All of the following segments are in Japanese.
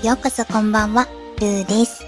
ようこそこんばんは、ルーです。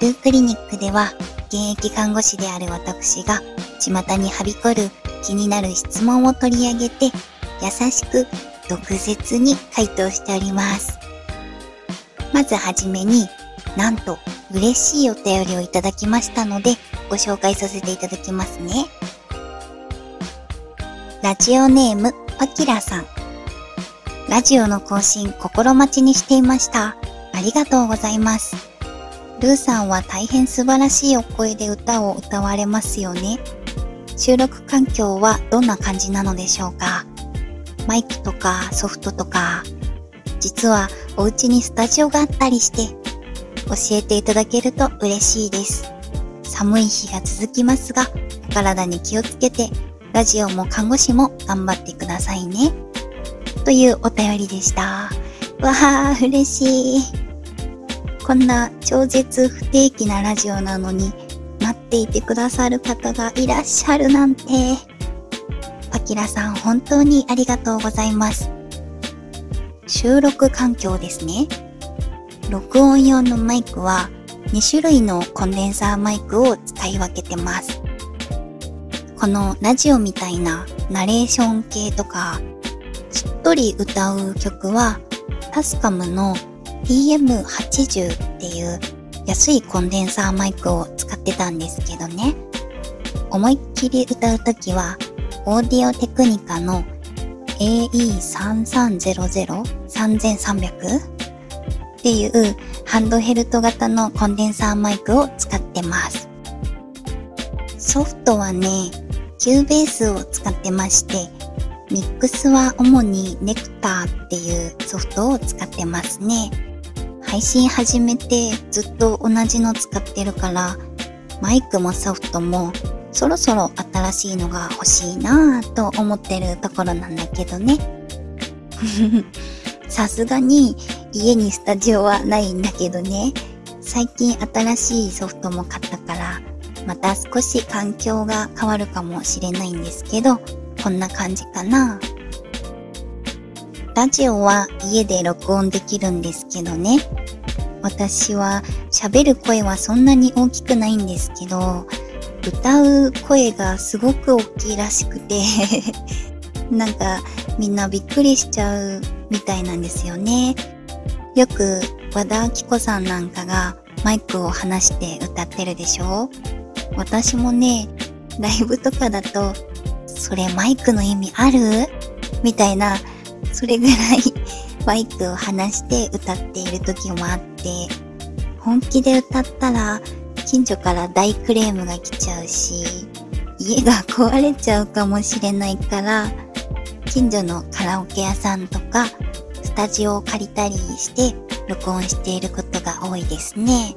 ルークリニックでは、現役看護師である私が、巷にはびこる気になる質問を取り上げて、優しく、毒舌に回答しております。まずはじめに、なんと嬉しいお便りをいただきましたので、ご紹介させていただきますね。ラジオネーム、パキラさん。ラジオの更新心待ちにしていました。ありがとうございます。ルーさんは大変素晴らしいお声で歌を歌われますよね。収録環境はどんな感じなのでしょうか？マイクとかソフトとか、実はお家にスタジオがあったりして、教えていただけると嬉しいです。寒い日が続きますが、お体に気をつけて、ラジオも看護師も頑張ってくださいね。というお便りでした。わあ、嬉しい。こんな超絶不定期なラジオなのに、待っていてくださる方がいらっしゃるなんて。パキラさん本当にありがとうございます。収録環境ですね。録音用のマイクは2種類のコンデンサーマイクを使い分けてます。このラジオみたいなナレーション系とか、しっとり歌う曲はタスカムの PM80 っていう安いコンデンサーマイクを使ってたんですけどね。思いっきり歌うときは、オーディオテクニカの AE3300-3300 っていうハンドヘルト型のコンデンサーマイクを使ってます。ソフトはね、 Cubase を使ってまして、ミックスは主に Nectar っていうソフトを使ってますね。配信始めてずっと同じの使ってるから、マイクもソフトもそろそろ新しいのが欲しいなぁと思ってるところなんだけどね。さすがに家にスタジオはないんだけどね。最近新しいソフトも買ったから、また少し環境が変わるかもしれないんですけど、こんな感じかな。ラジオは家で録音できるんですけどね。私は喋る声はそんなに大きくないんですけど、歌う声がすごく大きいらしくて なんかみんなびっくりしちゃうみたいなんですよね。よく和田アキ子さんなんかがマイクを離して歌ってるでしょ？私もね、ライブとかだと、それマイクの意味ある？みたいな、それぐらい マイクを離して歌っている時もあってて、本気で歌ったら近所から大クレームが来ちゃうし、家が壊れちゃうかもしれないから、近所のカラオケ屋さんとかスタジオを借りたりして録音していることが多いですね。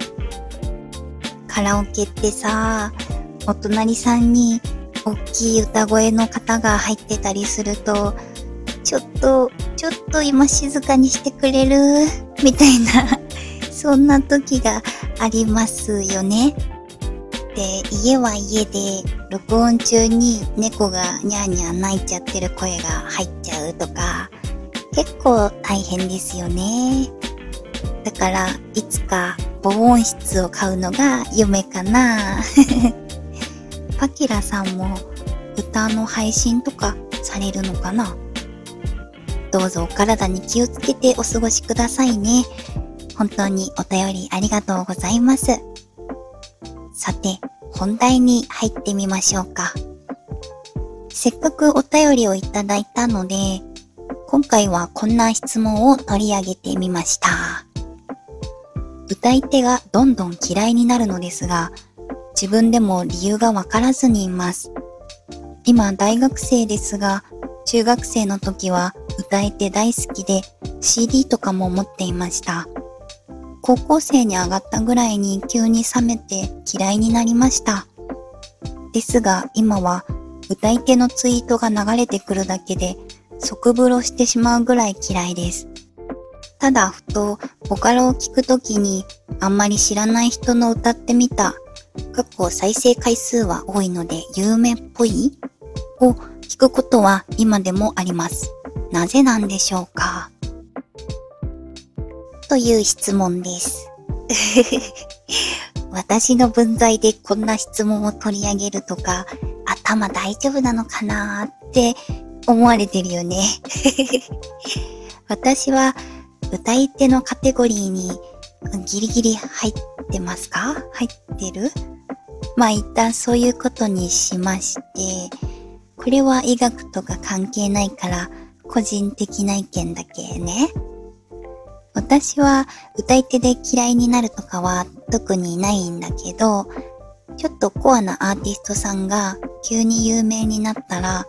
カラオケってさ、お隣さんに大きい歌声の方が入ってたりすると、ちょっと、ちょっと今静かにしてくれる？みたいな、そんな時がありますよね。で、家は家で録音中に猫がニャーニャー泣いちゃってる声が入っちゃうとか、結構大変ですよね。だから、いつか防音室を買うのが夢かな。パキラさんも歌の配信とかされるのかな？どうぞお体に気をつけてお過ごしくださいね。本当にお便りありがとうございます。さて、本題に入ってみましょうか。せっかくお便りをいただいたので、今回はこんな質問を取り上げてみました。歌い手がどんどん嫌いになるのですが、自分でも理由がわからずにいます。今大学生ですが、中学生の時は歌い手大好きで CD とかも持っていました。高校生に上がったぐらいに急に冷めて嫌いになりました。ですが今は歌い手のツイートが流れてくるだけで即風呂してしまうぐらい嫌いです。ただふとボカロを聴くときにあんまり知らない人の歌ってみた、過去再生回数は多いので有名っぽい？を聞くことは今でもあります。なぜなんでしょうか？という質問です。私の分際でこんな質問を取り上げるとか、頭大丈夫なのかなって思われてるよね。私は歌い手のカテゴリーにギリギリ入ってますか？入ってる？まあ一旦そういうことにしまして、これは医学とか関係ないから個人的な意見だけね。私は歌い手で嫌いになるとかは特にないんだけど、ちょっとコアなアーティストさんが急に有名になったら、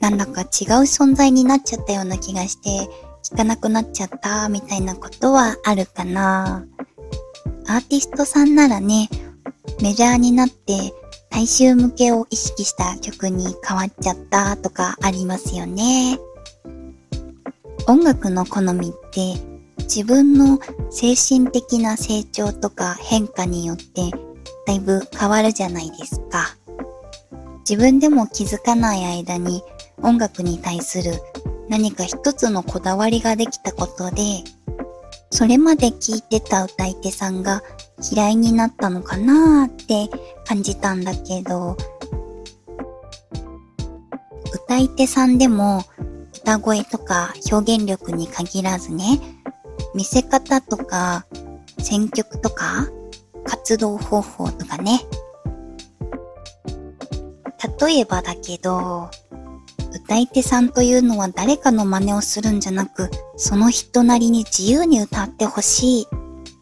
なんだか違う存在になっちゃったような気がして、聞かなくなっちゃったみたいなことはあるかな。アーティストさんならね、メジャーになって大衆向けを意識した曲に変わっちゃったとかありますよね。音楽の好みって自分の精神的な成長とか変化によってだいぶ変わるじゃないですか。自分でも気づかない間に音楽に対する何か一つのこだわりができたことで、それまで聴いてた歌い手さんが嫌いになったのかなーって感じたんだけど、歌い手さんでも歌声とか表現力に限らずね、見せ方とか選曲とか活動方法とかね。例えばだけど、歌い手さんというのは誰かの真似をするんじゃなく、その人なりに自由に歌ってほしいっ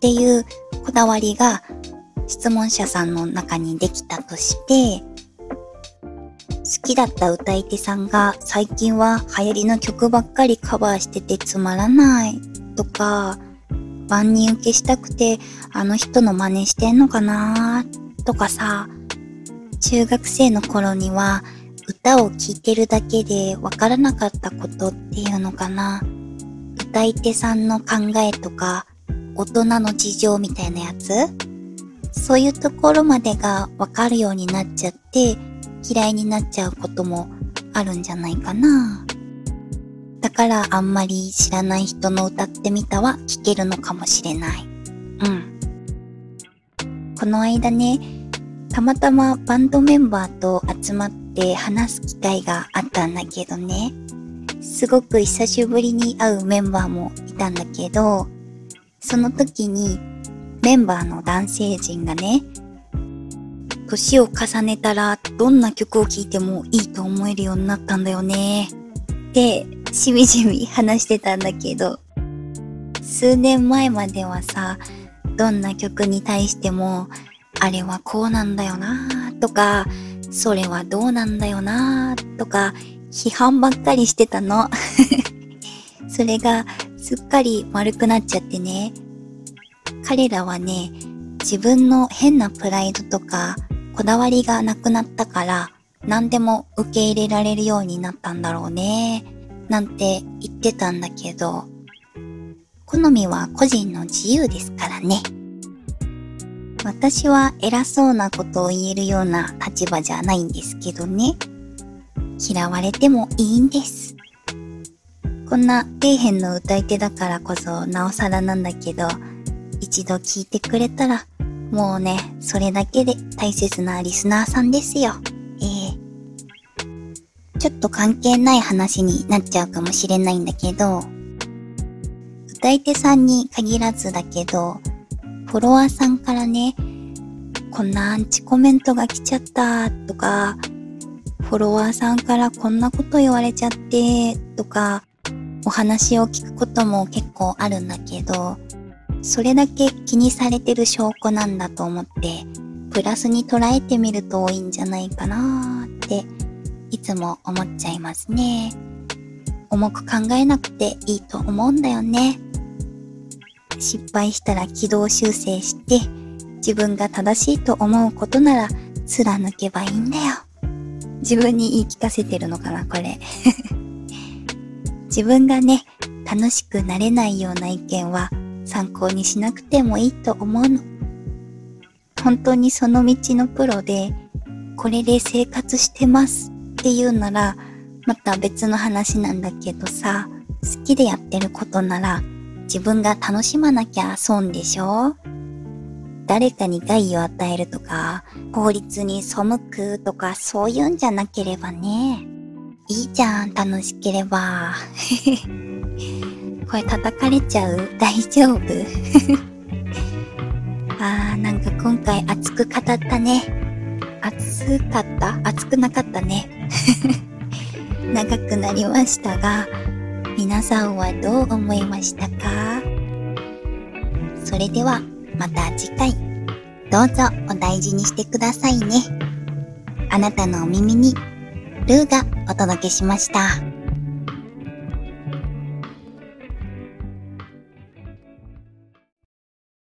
ていうこだわりが質問者さんの中にできたとして、好きだった歌い手さんが最近は流行りの曲ばっかりカバーしててつまらないとか、万人受けしたくてあの人の真似してんのかなとかさ、中学生の頃には歌を聴いてるだけでわからなかったことっていうのかな。歌い手さんの考えとか、大人の事情みたいなやつそういうところまでがわかるようになっちゃって、嫌いになっちゃうこともあるんじゃないかな。だからあんまり知らない人の歌ってみたは聞けるのかもしれない。うん。この間ね、たまたまバンドメンバーと集まって話す機会があったんだけどね。すごく久しぶりに会うメンバーもいたんだけど、その時にメンバーの男性陣がね、年を重ねたらどんな曲を聴いてもいいと思えるようになったんだよね。ってしみじみ話してたんだけど、数年前まではさ、どんな曲に対しても、あれはこうなんだよなとか、それはどうなんだよなとか、批判ばっかりしてたの。それがすっかり丸くなっちゃってね。彼らはね、自分の変なプライドとかこだわりがなくなったから何でも受け入れられるようになったんだろうね。なんて言ってたんだけど、好みは個人の自由ですからね。私は偉そうなことを言えるような立場じゃないんですけどね。嫌われてもいいんです。こんな底辺の歌い手だからこそなおさらなんだけど、一度聞いてくれたら、もうね、それだけで大切なリスナーさんですよ。ちょっと関係ない話になっちゃうかもしれないんだけど、歌い手さんに限らずだけど、フォロワーさんからね、こんなアンチコメントが来ちゃったとか、フォロワーさんからこんなこと言われちゃってとか、お話を聞くことも結構あるんだけど、それだけ気にされてる証拠なんだと思って、プラスに捉えてみるといいんじゃないかな。ーって、いつも思っちゃいますね。重く考えなくていいと思うんだよね。失敗したら軌道修正して、自分が正しいと思うことなら貫けばいいんだよ。自分に言い聞かせてるのかな、これ。自分がね、楽しくなれないような意見は参考にしなくてもいいと思うの。本当にその道のプロで、これで生活してますっていうなら、また別の話なんだけどさ、好きでやってることなら、自分が楽しまなきゃ損でしょ？誰かに害を与えるとか、法律に背くとかそういうんじゃなければね。いいじゃん、楽しければ。これ叩かれちゃう？大丈夫？あー、なんか今回熱く語ったね。暑かった？暑くなかったね。長くなりましたが、皆さんはどう思いましたか？それではまた次回、どうぞお大事にしてくださいね。あなたのお耳に、ルーがお届けしました。